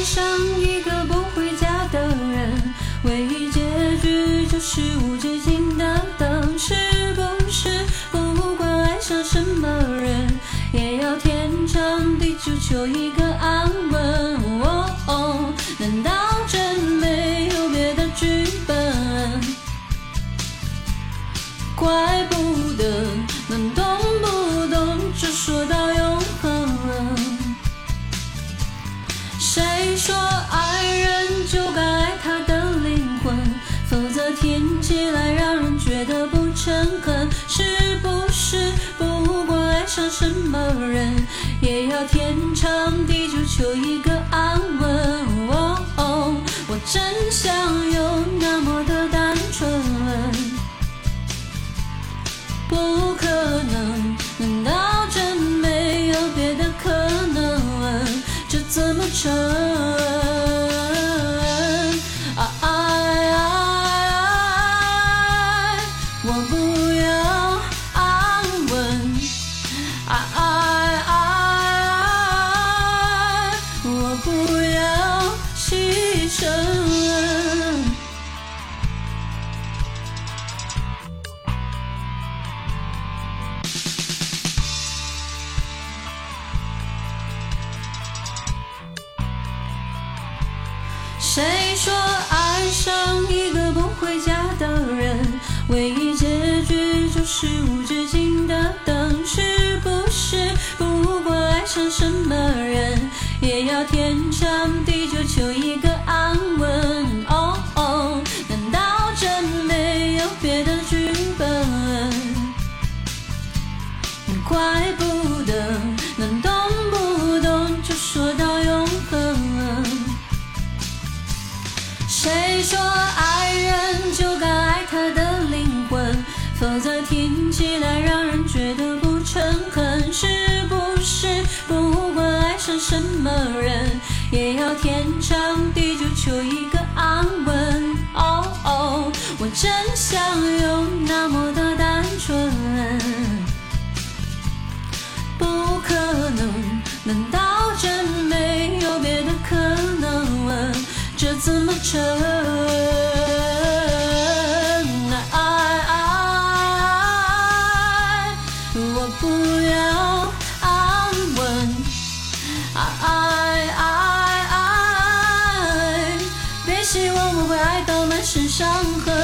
爱上一个不回家的人，唯一结局就是无止境的等？是不是不管爱上什么人，也要天长地久求一个安稳？哦哦，难道真没有别的剧本？怪不得能动不听起来让人觉得不诚恳。是不是不管爱上什么人，也要天长地久求一个安稳？哦，我真想有那么的单纯。不可能，难道真没有别的可能？这怎么成？我不要安稳。爱爱爱，我不要牺牲。谁说爱上一个不回家的人，唯一结局就是无止境的等？是不是不管爱上什么人，也要天长地久求一个不管爱上什么人，也要天长地久求一个安稳？哦哦，我真想有那么的单纯。不可能，难道真没有别的可能？这怎么成？伤痕。